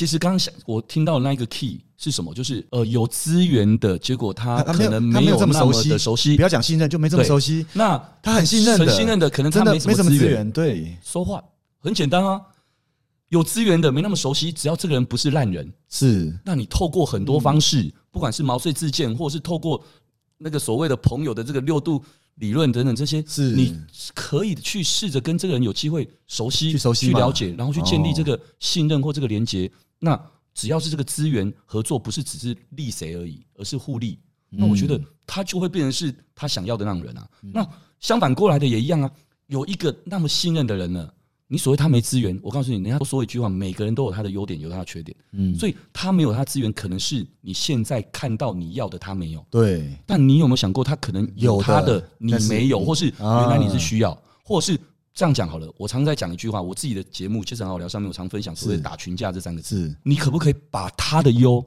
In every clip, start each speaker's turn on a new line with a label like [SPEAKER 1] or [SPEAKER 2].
[SPEAKER 1] 其实刚刚想我听到那一个 key 是什么？就是呃，有资源的结果，他可能
[SPEAKER 2] 他没有这么熟悉
[SPEAKER 1] 的熟悉
[SPEAKER 2] 不。要讲信任，就没这么熟悉。
[SPEAKER 1] 那
[SPEAKER 2] 他很信任的，
[SPEAKER 1] 很信任的，可能他没
[SPEAKER 2] 没什么资
[SPEAKER 1] 资源。
[SPEAKER 2] 源，对，
[SPEAKER 1] 说话很简单啊，有资源的没那么熟悉，只要这个人不是烂人，
[SPEAKER 2] 是
[SPEAKER 1] 那你透过很多方式，不管是毛遂自荐，或者是透过那个所谓的朋友的这个六度理论等等这些，
[SPEAKER 2] 是
[SPEAKER 1] 你可以去试着跟这个人有机会熟悉、
[SPEAKER 2] 去熟悉
[SPEAKER 1] 去了解，然后去建立
[SPEAKER 2] 哦
[SPEAKER 1] 这个信任或这个连接。那只要是这个资源合作，不是只是利谁而已，而是互利。那我觉得他就会变成是他想要的那种人啊。那相反过来的也一样啊，有一个那么信任的人呢，你所谓他没资源，我告诉你，人家都说一句话，每个人都有他的优点，有他的缺点。
[SPEAKER 2] 嗯，
[SPEAKER 1] 所以他没有他资源，可能是你现在看到你要的他没有，
[SPEAKER 2] 对，
[SPEAKER 1] 但你有没有想过，他可能
[SPEAKER 2] 有
[SPEAKER 1] 他的你没有，
[SPEAKER 2] 你
[SPEAKER 1] 或是
[SPEAKER 2] 啊
[SPEAKER 1] 原来你是需要，或是这样讲好了。我常在讲一句话，我自己的节目《其实很好聊》上面，我常分享所谓的
[SPEAKER 2] 是
[SPEAKER 1] 打群架这三个字。
[SPEAKER 2] 是
[SPEAKER 1] 你可不可以把他的优，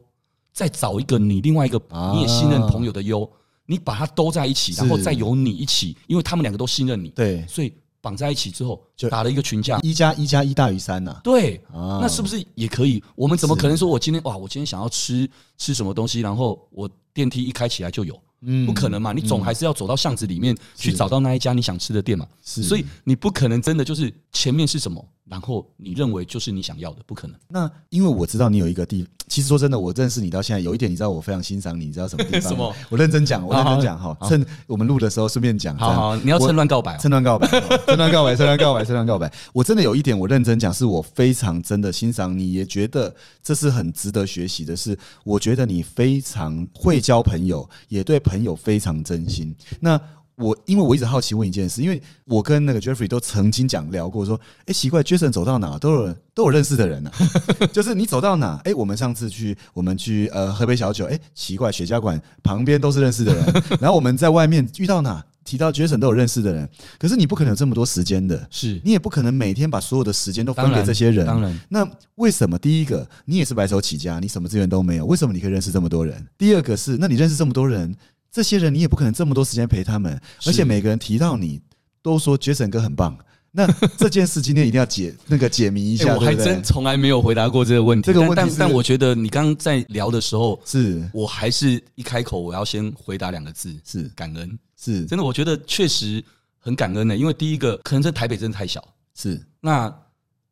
[SPEAKER 1] 再找一个你另外一个
[SPEAKER 2] 啊
[SPEAKER 1] 你也信任朋友的优，你把它都在一起，然后再由你一起，因为他们两个都信任你，
[SPEAKER 2] 对，
[SPEAKER 1] 所以绑在一起之后
[SPEAKER 2] 就
[SPEAKER 1] 打了一个群架。
[SPEAKER 2] 一加一加一大于三呐。
[SPEAKER 1] 对，
[SPEAKER 2] 啊
[SPEAKER 1] 那是不是也可以？我们怎么可能说我今天哇，我今天想要吃吃什么东西，然后我电梯一开起来就有？
[SPEAKER 2] 嗯
[SPEAKER 1] 不可能嘛！你总还是要走到巷子里面去找到那一家你想吃的店嘛。
[SPEAKER 2] 是
[SPEAKER 1] 所以你不可能真的就是前面是什么，然后你认为就是你想要的，不可能。
[SPEAKER 2] 那因为我知道你有一个地，其实说真的，我认识你到现在，有一点你知道我非常欣赏你，你知道什么地方？
[SPEAKER 1] 什么
[SPEAKER 2] 我认真讲，我认真讲
[SPEAKER 1] 好
[SPEAKER 2] 哈，趁我们录的时候顺便讲。
[SPEAKER 1] 好好，你要趁乱告白哦。
[SPEAKER 2] 趁乱告白，哦趁乱告白，趁乱告白，趁乱告白。我真的有一点，我认真讲，是我非常真的欣赏你，也觉得这是很值得学习的是，我觉得你非常会交朋友，也对朋友非常真心。那我因为我一直好奇问一件事，因为我跟那个 Jeffrey 都曾经讲聊过，说，哎、奇怪，Jason 走到哪都有人都有认识的人呢、啊，就是你走到哪，哎、我们上次去我们去呃喝杯小酒，哎、奇怪，雪茄馆旁边都是认识的人，然后我们在外面遇到哪提到 Jason 都有认识的人，可是你不可能有这么多时间的，
[SPEAKER 1] 是，
[SPEAKER 2] 你也不可能每天把所有的时间都分给这些人，
[SPEAKER 1] 当然，
[SPEAKER 2] 那为什么第一个你也是白手起家，你什么资源都没有，为什么你可以认识这么多人？第二个是，那你认识这么多人，这些人你也不可能这么多时间陪他们，而且每个人提到你都说 Jason 哥很棒。那这件事今天一定要解那个解谜一下，
[SPEAKER 1] 哎我还真从来没有回答过这个问题。
[SPEAKER 2] 这个问题
[SPEAKER 1] 但但但我觉得你刚刚在聊的时候，
[SPEAKER 2] 是
[SPEAKER 1] 我还是一开口我要先回答两个字：
[SPEAKER 2] 是
[SPEAKER 1] 感恩。
[SPEAKER 2] 是
[SPEAKER 1] 真的，我觉得确实很感恩的，因为第一个，可能这台北真的太小。
[SPEAKER 2] 是
[SPEAKER 1] 那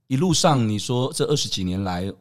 [SPEAKER 1] 一路上，你说这二十几年来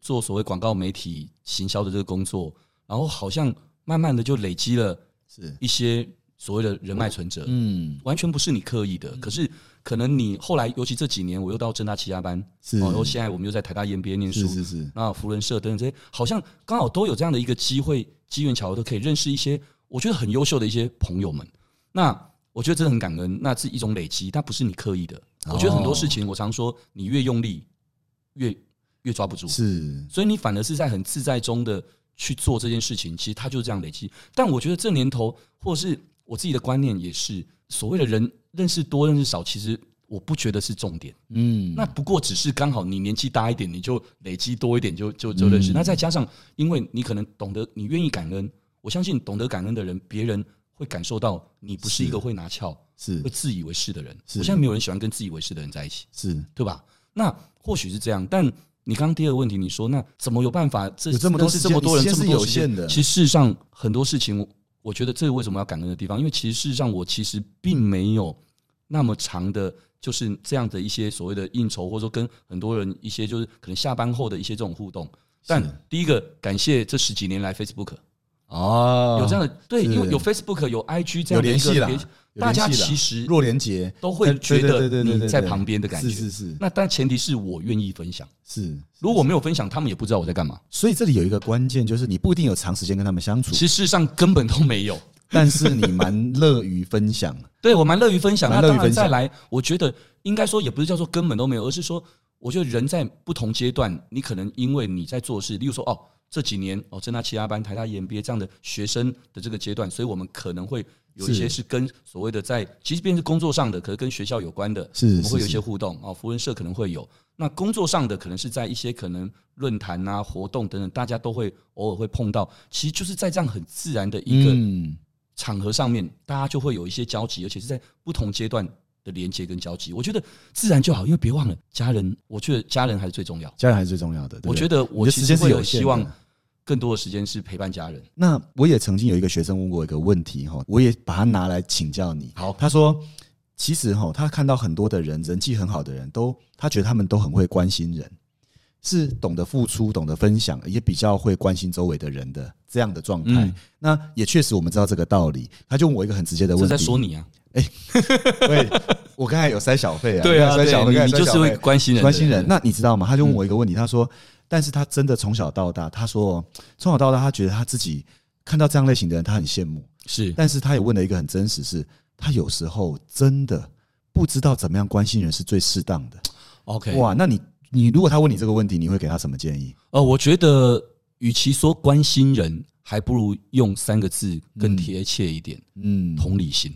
[SPEAKER 1] 做所谓广告媒体行销的这个工作，然后好像慢慢的就累积了
[SPEAKER 2] 是。
[SPEAKER 1] 一些所谓的人脉存折，
[SPEAKER 2] 嗯。
[SPEAKER 1] 完全不是你刻意的。可是可能你后来，尤其这几年，我又到正大七家班，
[SPEAKER 2] 是。
[SPEAKER 1] 哦，然后现在我们又在台大 EMBA 念书，
[SPEAKER 2] 是是是。
[SPEAKER 1] 那福伦社等等这些，好像刚好都有这样的一个机会，机缘巧合都可以认识一些我觉得很优秀的一些朋友们。那我觉得真的很感恩，那是一种累积，但不是你刻意的。我觉得很多事情，我常说，你越用力，越越抓不住，
[SPEAKER 2] 是。
[SPEAKER 1] 所以你反而是在很自在中的去做这件事情，其实它就是这样累积。但我觉得这年头，或是我自己的观念也是，所谓的人认识多认识少，其实我不觉得是重点。
[SPEAKER 2] 嗯
[SPEAKER 1] 那不过只是刚好你年纪大一点，你就累积多一点就，就就认识。
[SPEAKER 2] 嗯
[SPEAKER 1] 那再加上，因为你可能懂得，你愿意感恩，我相信懂得感恩的人，别人会感受到你不是一个会拿翘、
[SPEAKER 2] 是
[SPEAKER 1] 会自以为是的人。
[SPEAKER 2] 是
[SPEAKER 1] 我现在没有人喜欢跟自以为是的人在一起，
[SPEAKER 2] 是
[SPEAKER 1] 对吧？那或许是这样，但你刚刚第二个问题，你说那怎么有办法？这
[SPEAKER 2] 有这么多
[SPEAKER 1] 人，这么
[SPEAKER 2] 有限的
[SPEAKER 1] 其实事实上很多事情，我我觉得这个为什么要感恩的地方，因为其实事实上我其实并没有那么长的，就是这样的一些所谓的应酬，或者说跟很多人一些就是可能下班后的一些这种互动。但第一个感谢这十几年来 Facebook
[SPEAKER 2] 哦
[SPEAKER 1] 有这样的对，
[SPEAKER 2] 是
[SPEAKER 1] 因为有 Facebook 有 IG 这
[SPEAKER 2] 有
[SPEAKER 1] 样的一
[SPEAKER 2] 联系啦
[SPEAKER 1] 个联系，大家其实
[SPEAKER 2] 若连结
[SPEAKER 1] 都会觉得你在旁边的感觉。
[SPEAKER 2] 是是是
[SPEAKER 1] 那但前提是我愿意分享，
[SPEAKER 2] 是
[SPEAKER 1] 如果没有分享，他们也不知道我在干嘛。
[SPEAKER 2] 所以这里有一个关键，就是你不一定有长时间跟他们相处
[SPEAKER 1] 其，实事实上根本都没有。
[SPEAKER 2] 但是你蛮乐于分享。
[SPEAKER 1] 对我蛮乐于分享，那再来，我觉得应该说也不是叫做根本都没有，而是说，我觉得人在不同阶段，你可能因为你在做事，例如说哦，这几年哦，正大其他班、台大 EMBA 这样的学生的这个阶段，所以我们可能会有一些是跟所谓的在，即便是工作上的，可是跟学校有关的，
[SPEAKER 2] 是
[SPEAKER 1] 我们会有一些互动哦，福人社可能会有。那工作上的可能是在一些可能论坛啊、活动等等，大家都会偶尔会碰到，其实就是在这样很自然的一个
[SPEAKER 2] 嗯，
[SPEAKER 1] 场合上面，大家就会有一些交集，而且是在不同阶段的连接跟交集，我觉得自然就好。因为别忘了家人，我觉得家人还是最重要。
[SPEAKER 2] 家人还是最重要的。
[SPEAKER 1] 我觉得我其实会
[SPEAKER 2] 有
[SPEAKER 1] 希望，更多的时间是陪伴家人。
[SPEAKER 2] 那我也曾经有一个学生问过一个问题哈，我也把它拿来请教你。
[SPEAKER 1] 好
[SPEAKER 2] 他说其实哈，他看到很多的人人际很好的人都，他觉得他们都很会关心人，是懂得付出、懂得分享，也比较会关心周围的人的这样的状态。
[SPEAKER 1] 嗯
[SPEAKER 2] 那也确实我们知道这个道理。他就问我一个很直接的问题，
[SPEAKER 1] 在说你啊，
[SPEAKER 2] 对，我刚才有塞小费啊，
[SPEAKER 1] 对啊，
[SPEAKER 2] 塞小费，
[SPEAKER 1] 你就是会关心人，
[SPEAKER 2] 关心人。那你知道吗？他就问我一个问题，他说：“但是他真的从小到大，他说从小到大，他觉得他自己看到这样类型的人，他很羡慕。
[SPEAKER 1] 是
[SPEAKER 2] 但是他也问了一个很真实是，他有时候真的不知道怎么样关心人是最适当的。
[SPEAKER 1] OK。
[SPEAKER 2] 哇，那你你如果他问你这个问题，你会给他什么建议？
[SPEAKER 1] 呃，我觉得与其说关心人，还不如用三个字更贴切一点：
[SPEAKER 2] 嗯，
[SPEAKER 1] 同理心。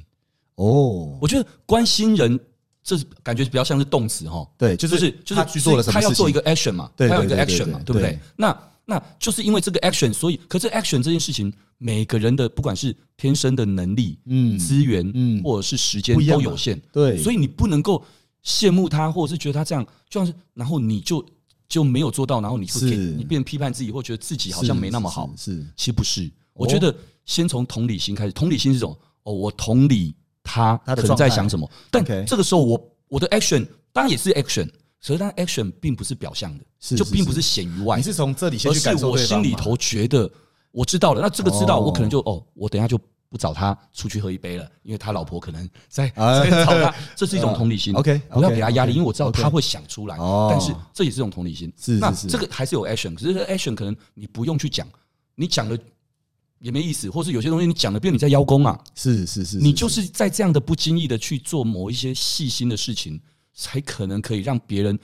[SPEAKER 2] 哦，
[SPEAKER 1] 我觉得关心人，这是感觉比较像是动词哈，
[SPEAKER 2] 对，就
[SPEAKER 1] 就是是就是
[SPEAKER 2] 他去做了什么事情。
[SPEAKER 1] 他要做一个 action 嘛，
[SPEAKER 2] 对
[SPEAKER 1] 他有一个 action 嘛，
[SPEAKER 2] 对
[SPEAKER 1] 不对？那那就是因为这个 action，所以可是 action 这件事情，每个人的不管是天生的能力、
[SPEAKER 2] 嗯
[SPEAKER 1] 资源，
[SPEAKER 2] 嗯
[SPEAKER 1] 或者是时间都有限，
[SPEAKER 2] 对，
[SPEAKER 1] 所以你不能够羡慕他，或者是觉得他这样，就像是然后你就就没有做到，然后你就是。你变批判自己，或觉得自己好像没那么好。
[SPEAKER 2] 是
[SPEAKER 1] 其实不是，我觉得先从同理心开始。同理心是这种哦，我同理他可能在想什么，但这个时候我我的 action 当然也是 action，可是但 action 并不是表象的，
[SPEAKER 2] 是
[SPEAKER 1] 就是并不是。显于外。
[SPEAKER 2] 你，是从这里先去感受
[SPEAKER 1] 我心里头觉得我知道了。那这个知道，
[SPEAKER 2] 哦。
[SPEAKER 1] 我可能就哦，我等一下就不找他出去喝一杯了，因为他老婆可能在
[SPEAKER 2] 啊
[SPEAKER 1] 在找他，这是一种同理心。
[SPEAKER 2] OK，
[SPEAKER 1] 不要给他压力，因为我知道他会想出来
[SPEAKER 2] 哦，
[SPEAKER 1] 但是这也是一种同理心。
[SPEAKER 2] 是
[SPEAKER 1] 那这个还是有 action，可是这个 action 可能你不用去讲，你讲了也没意思，或是有些东西你讲了，变你在邀功啊。
[SPEAKER 2] 是是是，
[SPEAKER 1] 你就是在这样的不经意的去做某一些细心的事情，才可能可以让别人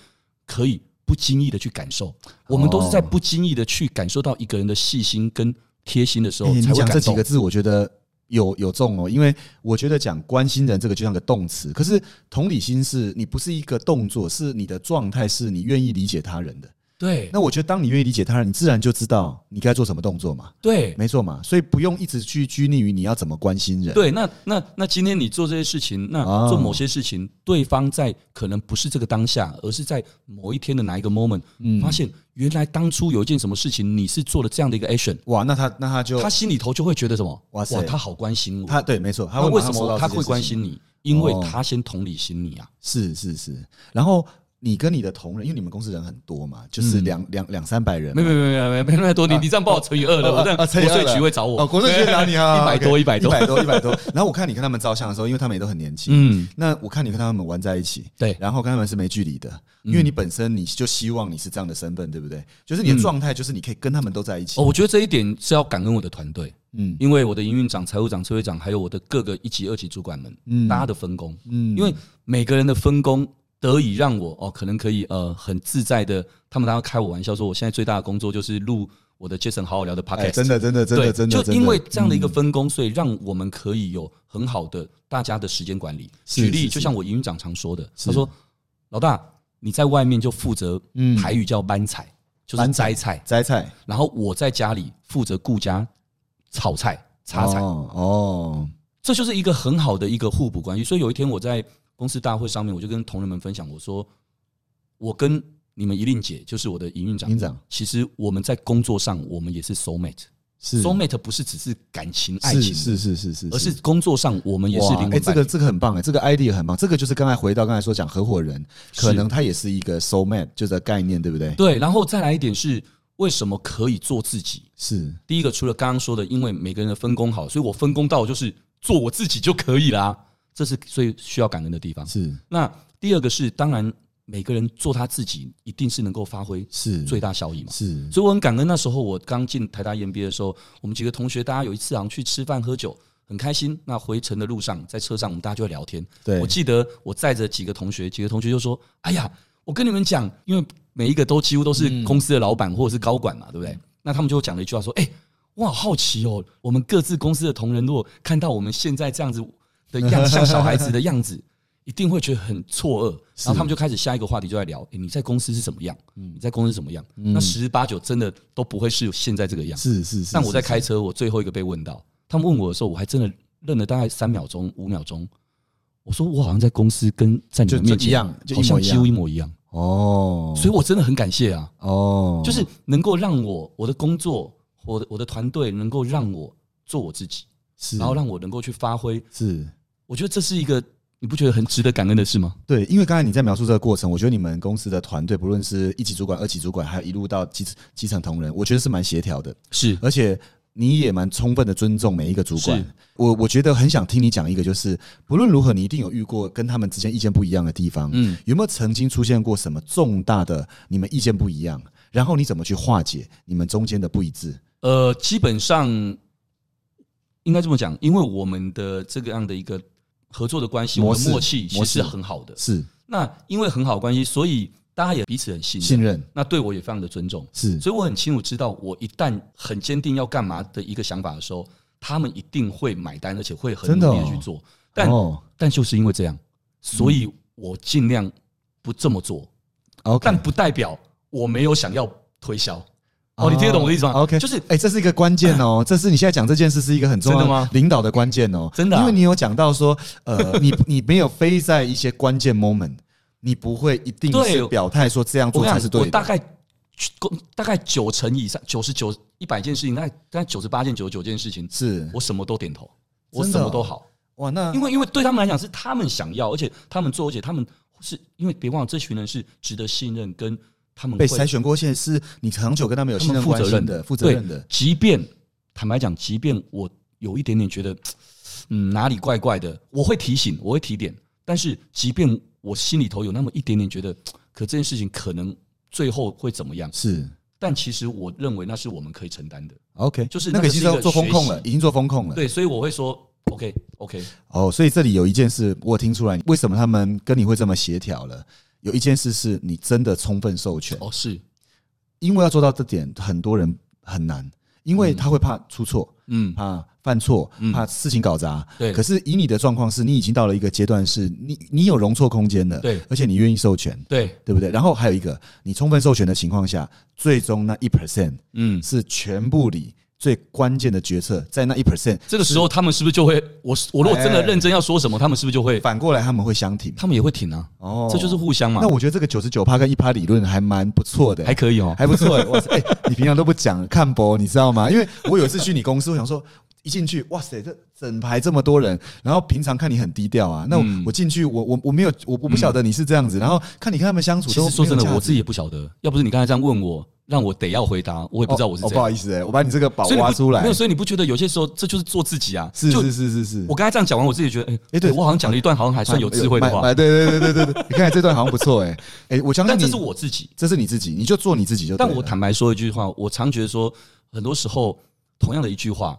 [SPEAKER 1] 可以不经意的去感受。我们都是在不经意的去感受到一个人的细心跟贴心的时候才会感动
[SPEAKER 2] 讲这几个。字，我觉得有有中哦，因为我觉得讲关心人这个就像个动词，可是同理心是你不是一个动作，是你的状态，是你愿意理解他人的。
[SPEAKER 1] 对
[SPEAKER 2] 那我觉得，当你愿意理解他人，你自然就知道你该做什么动作嘛，
[SPEAKER 1] 对
[SPEAKER 2] 没错嘛，所以不用一直去拘泥于你要怎么关心人。
[SPEAKER 1] 对，那那那今天你做这些事情，那
[SPEAKER 2] 哦
[SPEAKER 1] 做某些事情，对方在可能不是这个当下，而是在某一天的哪一个 moment，发
[SPEAKER 2] 嗯
[SPEAKER 1] 现原来当初有一件什么事情，你是做了这样的一个 action，
[SPEAKER 2] 哇，那他那他就
[SPEAKER 1] 他心里头就会觉得什么？
[SPEAKER 2] 哇塞
[SPEAKER 1] 他好关心我。
[SPEAKER 2] 他对，没错，他
[SPEAKER 1] 那为什么他会关心你？因为
[SPEAKER 2] 哦
[SPEAKER 1] 他先同理心你啊。
[SPEAKER 2] 是是是，然后你跟你的同仁，因为你们公司人很多嘛，就是
[SPEAKER 1] 嗯。
[SPEAKER 2] 两两两三百人嘛，
[SPEAKER 1] 没没没没没没那么多，你你这样帮我乘以二了，我这样国税局会找我。
[SPEAKER 2] 哦，国税局找你啊，
[SPEAKER 1] 一百多一百多。
[SPEAKER 2] 一百多，一百多。然后我看你跟他们照相的时候，因为他们也都很年轻，
[SPEAKER 1] 嗯，
[SPEAKER 2] 那我看你跟他们玩在一起，
[SPEAKER 1] 对。
[SPEAKER 2] 然后跟他们是没距离的，
[SPEAKER 1] 嗯。
[SPEAKER 2] 因为你本身你就希望你是这样的身份，对不对？就是你的状态，就是你可以跟他们都在一起。
[SPEAKER 1] 哦，。我觉得这一点是要感恩我的团队，
[SPEAKER 2] 嗯。
[SPEAKER 1] 因为我的营运长、财务长、车会长，还有我的各个一级、二级主管们，
[SPEAKER 2] 嗯。
[SPEAKER 1] 大家的分工，
[SPEAKER 2] 嗯。
[SPEAKER 1] 因为每个人的分工得以让我哦，可能可以呃很自在的，他们当时开我玩笑说，我现在最大的工作就是录我的 Jason 好好聊的 podcast，、
[SPEAKER 2] 哎，真的真的真的真的，
[SPEAKER 1] 就因为这样的一个分工，所以让我们可以有很好的大家的时间管理。举例，就像我营运长常说的，他说：“老大，你在外面就负责
[SPEAKER 2] 嗯。
[SPEAKER 1] 台语叫班菜，就是摘菜，
[SPEAKER 2] 摘菜。
[SPEAKER 1] 然后我在家里负责顾家炒菜、擦菜。
[SPEAKER 2] 哦哦，
[SPEAKER 1] 这就是一个很好的一个互补关系。所以有一天我在公司大会上面，我就跟同仁们分享，我说我跟你们一令姐，就是我的营运长，
[SPEAKER 2] 营长
[SPEAKER 1] 其实我们在工作上我们也是 soul mate。
[SPEAKER 2] 是
[SPEAKER 1] soul mate 不是只是感情爱情，
[SPEAKER 2] 是是是是是，
[SPEAKER 1] 而是工作上我们也是灵魂伴侣。
[SPEAKER 2] 这个这个很棒哎，这个 idea 很棒，这个就是刚才回到刚才说讲合伙人，可能他也是一个 soul mate 就这个概念，对不对？
[SPEAKER 1] 对，然后再来一点是为什么可以做自己？
[SPEAKER 2] 是
[SPEAKER 1] 第一个，除了刚刚说的，因为每个人的分工好，所以我分工到就是做我自己就可以啦。这是所以需要感恩的地方。
[SPEAKER 2] 是
[SPEAKER 1] 那第二个是，当然每个人做他自己，一定是能够发挥
[SPEAKER 2] 是
[SPEAKER 1] 最大效益嘛。
[SPEAKER 2] 是
[SPEAKER 1] 所以我很感恩，那时候我刚进台大 EMBA 的时候，我们几个同学，大家有一次好像去吃饭喝酒，很开心。那回程的路上，在车上我们大家就会聊天。
[SPEAKER 2] 对
[SPEAKER 1] 我记得我载着几个同学，几个同学就说：“哎呀，我跟你们讲，因为每一个都几乎都是公司的老板或者是高管嘛，对不对？那他们就讲了一句话说：‘哎，我好好奇哦，我们各自公司的同仁，如果看到我们现在这样子的样，像小孩子的样子。’”一定会觉得很错愕，然后他们就开始下一个话题就在聊：诶你在公司是怎么样？你在公司是怎么样？那十之八九真的都不会是现在这个样。
[SPEAKER 2] 是是是。
[SPEAKER 1] 但我在
[SPEAKER 2] 是
[SPEAKER 1] 开车，我最后一个被问到，他们问我的时候，我还真的愣了大概三秒钟、五秒钟。我说我好像在公司跟在你
[SPEAKER 2] 就
[SPEAKER 1] 们面前
[SPEAKER 2] 一样就一模一样
[SPEAKER 1] 好像几乎一模一样，
[SPEAKER 2] 哦，
[SPEAKER 1] 所以我真的很感谢啊，
[SPEAKER 2] 哦，
[SPEAKER 1] 就是能够让我我的工作，我的我的团队能够让我做我自己，
[SPEAKER 2] 是，
[SPEAKER 1] 然后让我能够去发挥，
[SPEAKER 2] 是
[SPEAKER 1] 我觉得这是一个你不觉得很值得感恩的事吗？
[SPEAKER 2] 对，因为刚才你在描述这个过程，我觉得你们公司的团队，不论是一级主管、二级主管，还有一路到基基层同仁，我觉得是蛮协调的，
[SPEAKER 1] 是
[SPEAKER 2] 而且你也蛮充分的尊重每一个主管。我我觉得很想听你讲一个，就是不论如何，你一定有遇过跟他们之间意见不一样的地方。
[SPEAKER 1] 嗯，
[SPEAKER 2] 有没有曾经出现过什么重大的你们意见不一样？然后你怎么去化解你们中间的不一致？
[SPEAKER 1] 呃，基本上应该这么讲，因为我们的这个样的一个合作的关系，我们默契其实是很好的。
[SPEAKER 2] 是。
[SPEAKER 1] 那因为很好的关系，所以大家也彼此很信任，
[SPEAKER 2] 信任，
[SPEAKER 1] 那对我也非常的尊重，
[SPEAKER 2] 是。
[SPEAKER 1] 所以我很清楚知道，我一旦很坚定要干嘛的一个想法的时候，他们一定会买单，而且会很努力的去做。但
[SPEAKER 2] 哦。
[SPEAKER 1] 但就是因为这样，所以我尽量不这么做。但不代表我没有想要推销。哦，你听得懂我的意思吗
[SPEAKER 2] ？OK，
[SPEAKER 1] 就是
[SPEAKER 2] 哎、这是一个关键哦，这是你现在讲这件事是一个很重要
[SPEAKER 1] 的吗？
[SPEAKER 2] 领导的关键哦，
[SPEAKER 1] 真的啊。
[SPEAKER 2] 因为你有讲到说，呃，你你没有非在一些关键 moment，你不会一定是表态说这样做才是对的，我
[SPEAKER 1] 大概大概九成以上，九十九一百件事情，大概大概九十八件、九十九件事情，
[SPEAKER 2] 是
[SPEAKER 1] 我什么都点头，我什么都好。
[SPEAKER 2] 哇，那
[SPEAKER 1] 因为因为对他们来讲是他们想要，而且他们做，而且他们是因为别忘了这群人是值得信任，跟他们
[SPEAKER 2] 被筛选过，现在是你长久跟他们有
[SPEAKER 1] 他
[SPEAKER 2] 信任
[SPEAKER 1] 负责任
[SPEAKER 2] 关系的，负责任
[SPEAKER 1] 对
[SPEAKER 2] 的，
[SPEAKER 1] 即便坦白讲，即便我有一点点觉得嗯哪里怪怪的，我会提醒，我会提点，但是即便我心里头有那么一点点觉得，可这件事情可能最后会怎么样？
[SPEAKER 2] 是。
[SPEAKER 1] 但其实我认为那是我们可以承担的
[SPEAKER 2] ，OK，
[SPEAKER 1] 就是
[SPEAKER 2] 那个已经做风控了，已经做风控了，
[SPEAKER 1] 对，所以我会说 OK OK，
[SPEAKER 2] 哦，所以这里有一件事我听出来，为什么他们跟你会这么协调了？有一件事是你真的充分授权，
[SPEAKER 1] 哦是，
[SPEAKER 2] 因为要做到这点，很多人很难，因为他会怕出错，
[SPEAKER 1] 嗯，
[SPEAKER 2] 怕犯错，
[SPEAKER 1] 嗯。
[SPEAKER 2] 怕事情搞砸。
[SPEAKER 1] 对。
[SPEAKER 2] 可是以你的状况是，你已经到了一个阶段，是你你有容错空间的，
[SPEAKER 1] 对。
[SPEAKER 2] 而且你愿意授权，
[SPEAKER 1] 对，
[SPEAKER 2] 对不对？然后还有一个，你充分授权的情况下，最终那一 percent
[SPEAKER 1] 嗯，
[SPEAKER 2] 是全部里最关键的决策，在那一 percent，
[SPEAKER 1] 这个时候他们是不是就会，我我如果真的认真要说什么，他们是不是就会，
[SPEAKER 2] 反过来他们会相挺。
[SPEAKER 1] 他们也会挺啊？
[SPEAKER 2] 哦
[SPEAKER 1] 这就是互相嘛
[SPEAKER 2] 那，我觉得这个九十九趴跟一趴理论还蛮不错的、
[SPEAKER 1] 还可以哦。
[SPEAKER 2] 还不错哎、哇塞！哎、你平常都不讲看博，你知道吗？因为我有一次去你公司，我想说一进去，哇塞，这整排这么多人，然后平常看你很低调啊，那我,、
[SPEAKER 1] 嗯
[SPEAKER 2] 我进去，我我我没有，我我不晓得你是这样子，然后看你跟他们相处都
[SPEAKER 1] 其实说真的，我自己也不晓得，要不是你刚才这样问我，让我得要回答，我也不知道我是
[SPEAKER 2] 哦哦。不好意思哎、我把你这个宝挖出来
[SPEAKER 1] 没有，，所以你不觉得有些时候这就是做自己啊？
[SPEAKER 2] 是
[SPEAKER 1] 是
[SPEAKER 2] 是是是，
[SPEAKER 1] 我刚才这样讲完，我自己觉得，哎、
[SPEAKER 2] 哎对
[SPEAKER 1] 我好像讲了一段好像还算有智慧的话，
[SPEAKER 2] 对对对对对对，你看这段好像不错哎、哎、我相信你
[SPEAKER 1] 但这是我自己。
[SPEAKER 2] 这是你自己，你就做你自己就。
[SPEAKER 1] 但我坦白说一句话，我常觉得说，很多时候同样的一句话，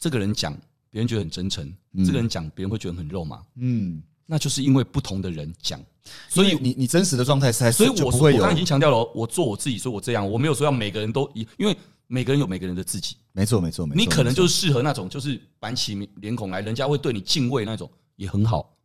[SPEAKER 1] 这个人讲，别人觉得很真诚；
[SPEAKER 2] 嗯。
[SPEAKER 1] 这个人讲，别人会觉得很肉麻。
[SPEAKER 2] 嗯，
[SPEAKER 1] 那就是因为不同的人讲，所以
[SPEAKER 2] 你你真实的状态才
[SPEAKER 1] 所以我我刚刚已经强调了，我做我自己，所以我这样，我没有说要每个人都一，因为每个人有每个人的自己，
[SPEAKER 2] 没错没错没错，
[SPEAKER 1] 你可能就是适合那种就是板起脸孔来，人家会对你敬畏那种，也很好。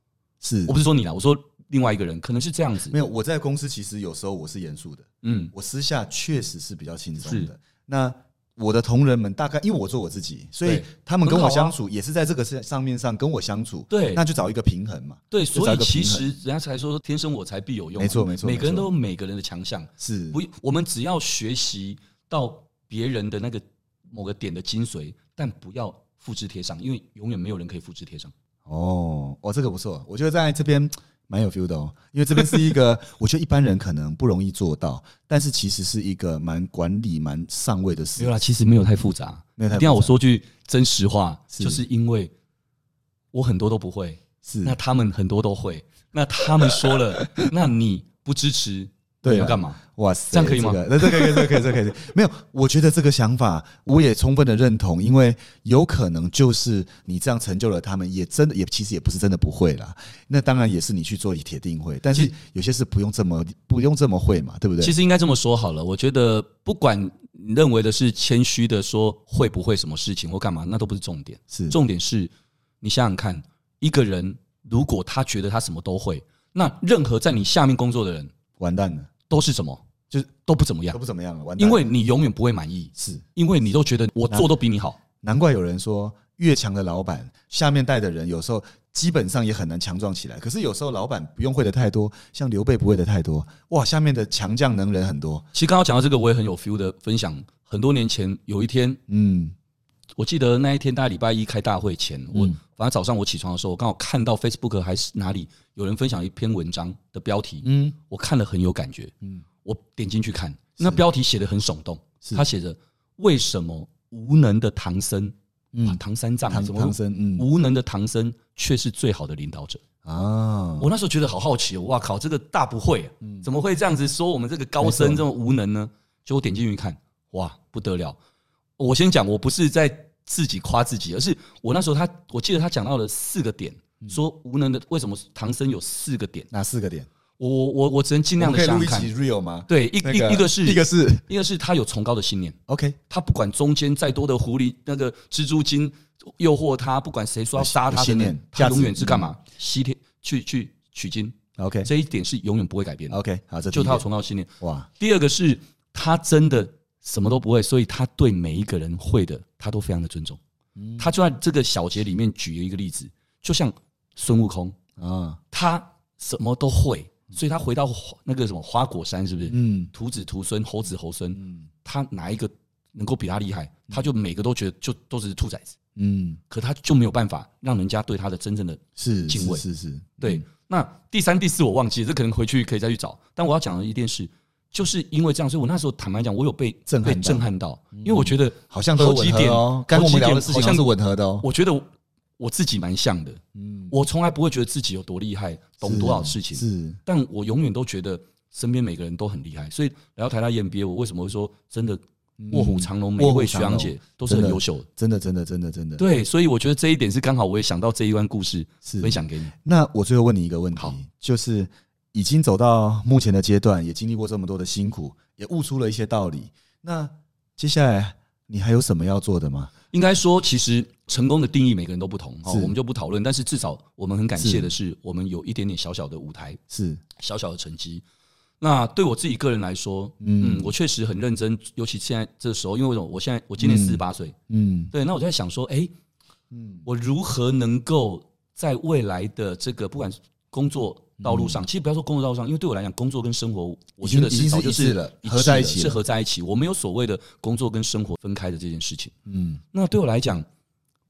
[SPEAKER 2] 是。
[SPEAKER 1] 我不是说你啦，我说另外一个人可能是这样子。
[SPEAKER 2] 没。有我在公司其实有时候我是严肃的，
[SPEAKER 1] 嗯，
[SPEAKER 2] 我私下确实是比较轻松的。那我的同仁们大概因为我做我自己，所以他们跟我相处也是在这个上上面上跟我相处，
[SPEAKER 1] 对。
[SPEAKER 2] 那就找一个平衡嘛。
[SPEAKER 1] 对，所以其实人家才说天生我材必有用，
[SPEAKER 2] 没错没错
[SPEAKER 1] 每个人都有每个人的强项，
[SPEAKER 2] 是。
[SPEAKER 1] 不，我们只要学习到别人的那个某个点的精髓，但不要复制贴上，因为永远没有人可以复制贴上。
[SPEAKER 2] 哦，哦，这个不错，我觉得在这边蛮有 feel 的哦，因为这边是一个我觉得一般人可能不容易做到，但是其实是一个蛮管理蛮上位的事
[SPEAKER 1] 没有。啦，其实没有太复杂。
[SPEAKER 2] 没有太
[SPEAKER 1] 一定要我说句真实话，
[SPEAKER 2] 是
[SPEAKER 1] 就是因为我很多都不会，
[SPEAKER 2] 是
[SPEAKER 1] 那他们很多都会，那他们说了，那你不支持，
[SPEAKER 2] 对
[SPEAKER 1] 要干嘛？
[SPEAKER 2] 哇塞，
[SPEAKER 1] 这样可以吗
[SPEAKER 2] 这个那这个可以，这个 可以，这个可以。没有，我觉得这个想法我也充分的认同，因为有可能就是你这样成就了他们，也真的也其实也不是真的不会啦。那当然也是你去做铁定会，但是有些事不用这么不用这么会嘛，对不对？
[SPEAKER 1] 其实应该这么说好了，我觉得不管你认为的是谦虚的说会不会什么事情或干嘛，那都不是重点，
[SPEAKER 2] 是
[SPEAKER 1] 重点是你想想看，一个人如果他觉得他什么都会，那任何在你下面工作的人
[SPEAKER 2] 完蛋了，
[SPEAKER 1] 都是什么？
[SPEAKER 2] 就是
[SPEAKER 1] 都不怎么样
[SPEAKER 2] 都，不怎么样了，完蛋。
[SPEAKER 1] 因为你永远不会满意，
[SPEAKER 2] 是
[SPEAKER 1] 因为你都觉得我做都比你好。
[SPEAKER 2] 难怪有人说，越强的老板下面带的人有时候基本上也很难强壮起来。可是有时候老板不用会的太多，像刘备不会的太多，哇，下面的强将能人很多。
[SPEAKER 1] 其实刚刚讲到这个，我也很有 feel 的分享。很多年前有一天，
[SPEAKER 2] 嗯
[SPEAKER 1] 我记得那一天大概礼拜一开大会前，我反正早上我起床的时候，我刚好看到 Facebook 还是哪里有人分享一篇文章的标题，
[SPEAKER 2] 嗯。
[SPEAKER 1] 我看了很有感觉，
[SPEAKER 2] 嗯，
[SPEAKER 1] 我点进去看，那标题写的很耸动，
[SPEAKER 2] 是。
[SPEAKER 1] 他写着为什么无能的唐僧，唐三藏
[SPEAKER 2] 唐唐僧，嗯。
[SPEAKER 1] 无能的唐僧却是最好的领导者？
[SPEAKER 2] 啊，
[SPEAKER 1] 我那时候觉得好好奇哦，哇靠，这个大不会、怎么会这样子说我们这个高僧这么无能呢？就我点进去看，哇，不得了！我先讲，我不是在自己夸自己，而是我那时候他，我记得他讲到了四个点，
[SPEAKER 2] 嗯
[SPEAKER 1] 说无能的为什么唐僧有四个点，
[SPEAKER 2] 哪四个点？
[SPEAKER 1] 我我我只能尽量的想想看
[SPEAKER 2] real 吗？
[SPEAKER 1] 对，一
[SPEAKER 2] 那
[SPEAKER 1] 一一个是
[SPEAKER 2] 一个是
[SPEAKER 1] 一个是他有崇高的信念
[SPEAKER 2] ，OK，
[SPEAKER 1] 他不管中间再多的狐狸那个蜘蛛精诱惑他，不管谁说要杀他的
[SPEAKER 2] 信念
[SPEAKER 1] 他永远是干嘛？西天去去取经
[SPEAKER 2] ，OK
[SPEAKER 1] 这一点是永远不会改变的。
[SPEAKER 2] OK，好，这
[SPEAKER 1] 就他有崇高的信念。
[SPEAKER 2] 哇，
[SPEAKER 1] 第二个是他真的什么都不会，所以他对每一个人会的，他都非常的尊重。
[SPEAKER 2] 嗯。
[SPEAKER 1] 他就在这个小节里面举了一个例子，就像孙悟空，
[SPEAKER 2] 啊，
[SPEAKER 1] 他什么都会，所以他回到那个什么花果山，是不是？
[SPEAKER 2] 嗯。
[SPEAKER 1] 徒子徒孙，猴子猴孙，
[SPEAKER 2] 嗯。
[SPEAKER 1] 他哪一个能够比他厉害？他就每个都觉得就都只是兔崽子，
[SPEAKER 2] 嗯，
[SPEAKER 1] 可他就没有办法让人家对他的真正的
[SPEAKER 2] 是
[SPEAKER 1] 敬畏。
[SPEAKER 2] 是是。是，
[SPEAKER 1] 对。那第三、第四我忘记了，这可能回去可以再去找。但我要讲的一件事，就是因为这样，所以我那时候坦白讲，我有被被
[SPEAKER 2] 震撼到
[SPEAKER 1] 震撼到，因为我觉得
[SPEAKER 2] 好像都
[SPEAKER 1] 几点
[SPEAKER 2] 哦。刚刚我们聊的事情
[SPEAKER 1] 好像
[SPEAKER 2] 是吻合的哦。
[SPEAKER 1] 我觉得我自己蛮像的，
[SPEAKER 2] 嗯，
[SPEAKER 1] 我从来不会觉得自己有多厉害，懂多少事情，
[SPEAKER 2] 是
[SPEAKER 1] 但我永远都觉得身边每个人都很厉害。所以来到台大 EMBA，我为什么会说真的卧虎藏龙，每一位学长姐都是很优秀的。
[SPEAKER 2] 真的真的真的真的。
[SPEAKER 1] 对，所以我觉得这一点是刚好我也想到这一段故事
[SPEAKER 2] 是
[SPEAKER 1] 分享给你。
[SPEAKER 2] 那我最后问你一个问题，就是已经走到目前的阶段，也经历过这么多的辛苦，也悟出了一些道理。那接下来你还有什么要做的吗？
[SPEAKER 1] 应该说，其实成功的定义每个人都不同，哦，
[SPEAKER 2] 是
[SPEAKER 1] 我们就不讨论。但是至少我们很感谢的是，我们有一点点小小的舞台，
[SPEAKER 2] 是
[SPEAKER 1] 小小的成绩。那对我自己个人来说，嗯，我确实很认真，尤其现在这时候，因为？我现在我今年四十八岁，
[SPEAKER 2] 嗯
[SPEAKER 1] 对，那我就在想说，哎，
[SPEAKER 2] 嗯
[SPEAKER 1] 我如何能够在未来的这个不管是工作道路上，其实不要说工作道路上，因为对我来讲，工作跟生活，我觉得是
[SPEAKER 2] 一致了
[SPEAKER 1] 一
[SPEAKER 2] 合在一起
[SPEAKER 1] 是合在一起。我没有所谓的工作跟生活分开的这件事情。
[SPEAKER 2] 嗯。
[SPEAKER 1] 那对我来讲，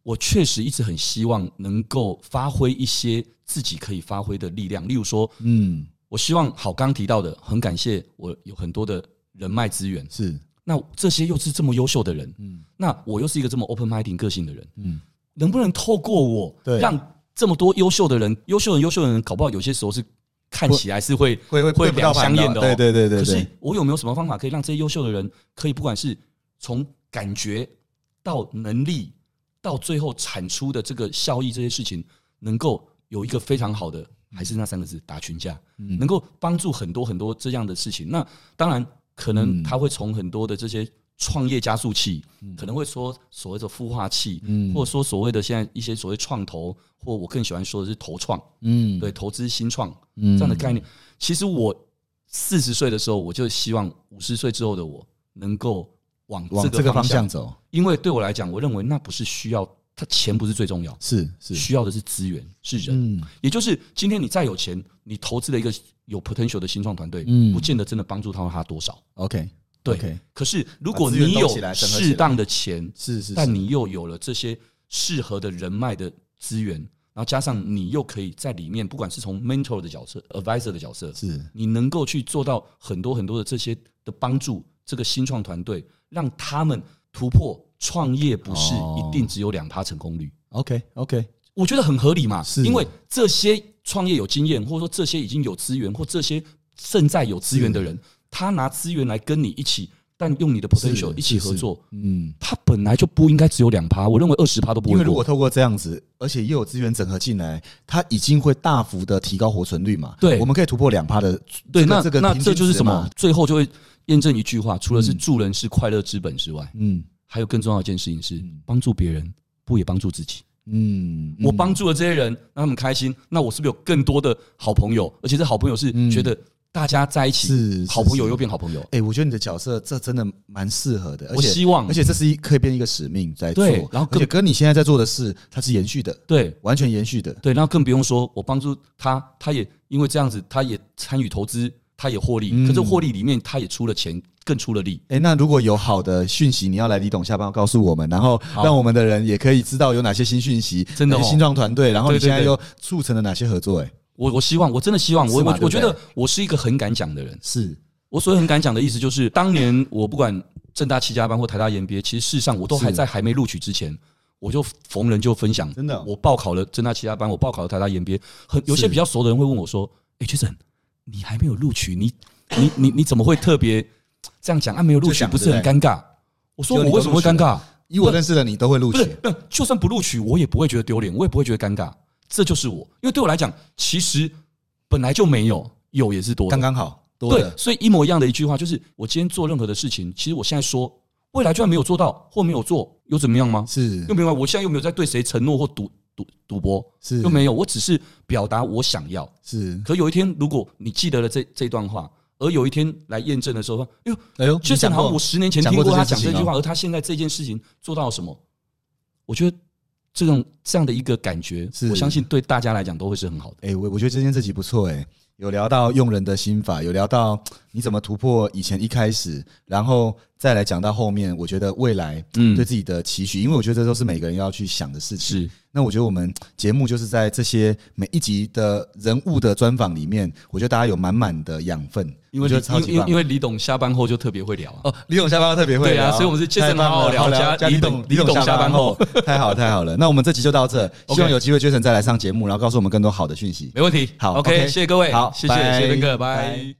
[SPEAKER 1] 我确实一直很希望能够发挥一些自己可以发挥的力量，例如说，
[SPEAKER 2] 嗯，
[SPEAKER 1] 我希望好刚提到的，很感谢我有很多的人脉资源。
[SPEAKER 2] 是。
[SPEAKER 1] 那这些又是这么优秀的人，
[SPEAKER 2] 嗯。
[SPEAKER 1] 那我又是一个这么 open minded 个性的人，
[SPEAKER 2] 嗯。
[SPEAKER 1] 能不能透过我，
[SPEAKER 2] 对。
[SPEAKER 1] 让这么多优秀的人、优秀人、优秀的人，搞不好有些时候是看起来是会
[SPEAKER 2] 会会
[SPEAKER 1] 会
[SPEAKER 2] 对不到盘的
[SPEAKER 1] 两相厌的、哦，
[SPEAKER 2] 对对对对
[SPEAKER 1] 可是，我有没有什么方法可以让这些优秀的人，可以不管是从感觉到能力，到最后产出的这个效益，这些事情能够有一个非常好的，还是那三个字打群架，
[SPEAKER 2] 嗯。
[SPEAKER 1] 能够帮助很多很多这样的事情。那当然，可能
[SPEAKER 2] 嗯。
[SPEAKER 1] 他会从很多的这些创业加速器，可能会说所谓的孵化器，
[SPEAKER 2] 嗯。
[SPEAKER 1] 或者说所谓的现在一些所谓创投，或我更喜欢说的是投创，
[SPEAKER 2] 嗯。
[SPEAKER 1] 对投资新创
[SPEAKER 2] 嗯。
[SPEAKER 1] 这样的概念。其实我四十岁的时候，我就希望五十岁之后的我能够往
[SPEAKER 2] 往这个方
[SPEAKER 1] 向
[SPEAKER 2] 向走，
[SPEAKER 1] 因为对我来讲，我认为那不是需要，他钱不是最重要，
[SPEAKER 2] 是是。
[SPEAKER 1] 需要的是资源，是人。
[SPEAKER 2] 嗯。
[SPEAKER 1] 也就是今天你再有钱，你投资了一个有 potential 的新创团队，
[SPEAKER 2] 嗯。
[SPEAKER 1] 不见得真的帮助到他多少。
[SPEAKER 2] OK
[SPEAKER 1] 对可是如果你有适当的钱，
[SPEAKER 2] 是是，
[SPEAKER 1] 但你又有了这些适合的人脉的资源，然后加上你又可以在里面，不管是从 mentor 的角色、advisor 的角色，
[SPEAKER 2] 是。
[SPEAKER 1] 你能够去做到很多很多的这些的帮助这个新创团队，让他们突破创业不是
[SPEAKER 2] 哦。
[SPEAKER 1] 一定只有两趴成功率
[SPEAKER 2] ，OK OK
[SPEAKER 1] 我觉得很合理嘛，
[SPEAKER 2] 是。
[SPEAKER 1] 因为这些创业有经验，或者说这些已经有资源，或这些正在有资源的人，他拿资源来跟你一起，但用你的 potential 一起合作，
[SPEAKER 2] 嗯。
[SPEAKER 1] 他本来就不应该只有两趴，我认为二十趴都不会。
[SPEAKER 2] 因为如果透过这样子，而且又有资源整合进来，它已经会大幅的提高活存率嘛？
[SPEAKER 1] 对
[SPEAKER 2] 我们可以突破两趴的
[SPEAKER 1] 对，
[SPEAKER 2] 这个
[SPEAKER 1] 那那
[SPEAKER 2] 这个那
[SPEAKER 1] 这就是什么？？最后就会验证一句话：除了是助人是快乐之本之外，
[SPEAKER 2] 嗯
[SPEAKER 1] 还有更重要一件事情是帮助别人，不也帮助自己？
[SPEAKER 2] 嗯，
[SPEAKER 1] 我帮助了这些人，让他们开心，那我是不是有更多的好朋友？而且这好朋友是
[SPEAKER 2] 嗯
[SPEAKER 1] 觉得大家在一起，
[SPEAKER 2] 是
[SPEAKER 1] 好朋友又变好朋友。
[SPEAKER 2] 哎、我觉得你的角色这真的蛮适合的，而且
[SPEAKER 1] 我希望
[SPEAKER 2] 而且这是一可以变一个使命在做，
[SPEAKER 1] 对然后更
[SPEAKER 2] 而且跟你现在在做的事，它是延续的，
[SPEAKER 1] 对
[SPEAKER 2] 完全延续的。
[SPEAKER 1] 对，然后更不用说，我帮助他，他也因为这样子，他也参与投资，他也获利。
[SPEAKER 2] 嗯
[SPEAKER 1] 可是获利里面，他也出了钱，更出了力。
[SPEAKER 2] 哎、那如果有好的讯息，你要来李董下班告诉我们，然后让我们的人也可以知道有哪些新讯息，
[SPEAKER 1] 真的
[SPEAKER 2] 新创团队，然后你现在又促成了哪些合作、哎，
[SPEAKER 1] 我我希望，我真的希望，我我我觉得我是一个很敢讲的人。
[SPEAKER 2] 是
[SPEAKER 1] 我所谓很敢讲的意思，就是当年我不管正大七家班或台大研 b 其实事实上我都还在还没录取之前，我就逢人就分享，
[SPEAKER 2] 真的哦
[SPEAKER 1] 我报考了正大七家班，我报考了台大研 b 很有些比较熟的人会问我说：“哎，Jason，你还没有录取，你你你你怎么会特别这样讲啊？没有录取不是很尴尬？”我说：“
[SPEAKER 2] 结果你
[SPEAKER 1] 我为什么会尴尬？
[SPEAKER 2] 以我认识的你都会录取，，
[SPEAKER 1] 不是就算不录取，我也不会觉得丢脸，我也不会觉得尴尬。这就是我，因为对我来讲，其实本来就没有，有也是多
[SPEAKER 2] 刚刚好多
[SPEAKER 1] 对，，所以一模一样的一句话就是：我今天做任何的事情，其实我现在说，未来就算没有做到或没有做，又怎么样吗？
[SPEAKER 2] 是。
[SPEAKER 1] 又没有，我现在又没有在对谁承诺或赌赌赌博，
[SPEAKER 2] 是。
[SPEAKER 1] 又没有，我只是表达我想要。
[SPEAKER 2] 是，
[SPEAKER 1] 可有一天，如果你记得了这这段话，而有一天来验证的时候，说：哎呦，
[SPEAKER 2] 哎呦，
[SPEAKER 1] 就正好像我十年前听
[SPEAKER 2] 过
[SPEAKER 1] 过他讲这句话，而他现在这件事情做到了什么？我觉得这种这样的一个感觉
[SPEAKER 2] 是，
[SPEAKER 1] 我相信对大家来讲都会是很好的。
[SPEAKER 2] 哎、我我觉得今天这集不错哎、有聊到用人的心法，有聊到你怎么突破以前一开始，然后再来讲到后面，我觉得未来
[SPEAKER 1] 嗯
[SPEAKER 2] 对自己的期许，因为我觉得这都是每个人要去想的事情。
[SPEAKER 1] 是，
[SPEAKER 2] 那我觉得我们节目就是在这些每一集的人物的专访里面，我觉得大家有满满的养分，
[SPEAKER 1] 因为
[SPEAKER 2] 超级棒
[SPEAKER 1] 因为因。为李董下班后就特别会聊啊。
[SPEAKER 2] 哦，李董下班后特别会聊，
[SPEAKER 1] 对啊所以我们是健身好好聊加
[SPEAKER 2] 加李董
[SPEAKER 1] 李董
[SPEAKER 2] 下
[SPEAKER 1] 班
[SPEAKER 2] 班后，太好了太好了。那我们这集就到这，希望有机会 Jason 再来上节目，然后告诉我们更多好的讯息。
[SPEAKER 1] 没问题。
[SPEAKER 2] 好 OK，OK，
[SPEAKER 1] 谢谢各位，
[SPEAKER 2] 好
[SPEAKER 1] 谢谢谢斌哥，
[SPEAKER 2] 拜
[SPEAKER 1] 拜。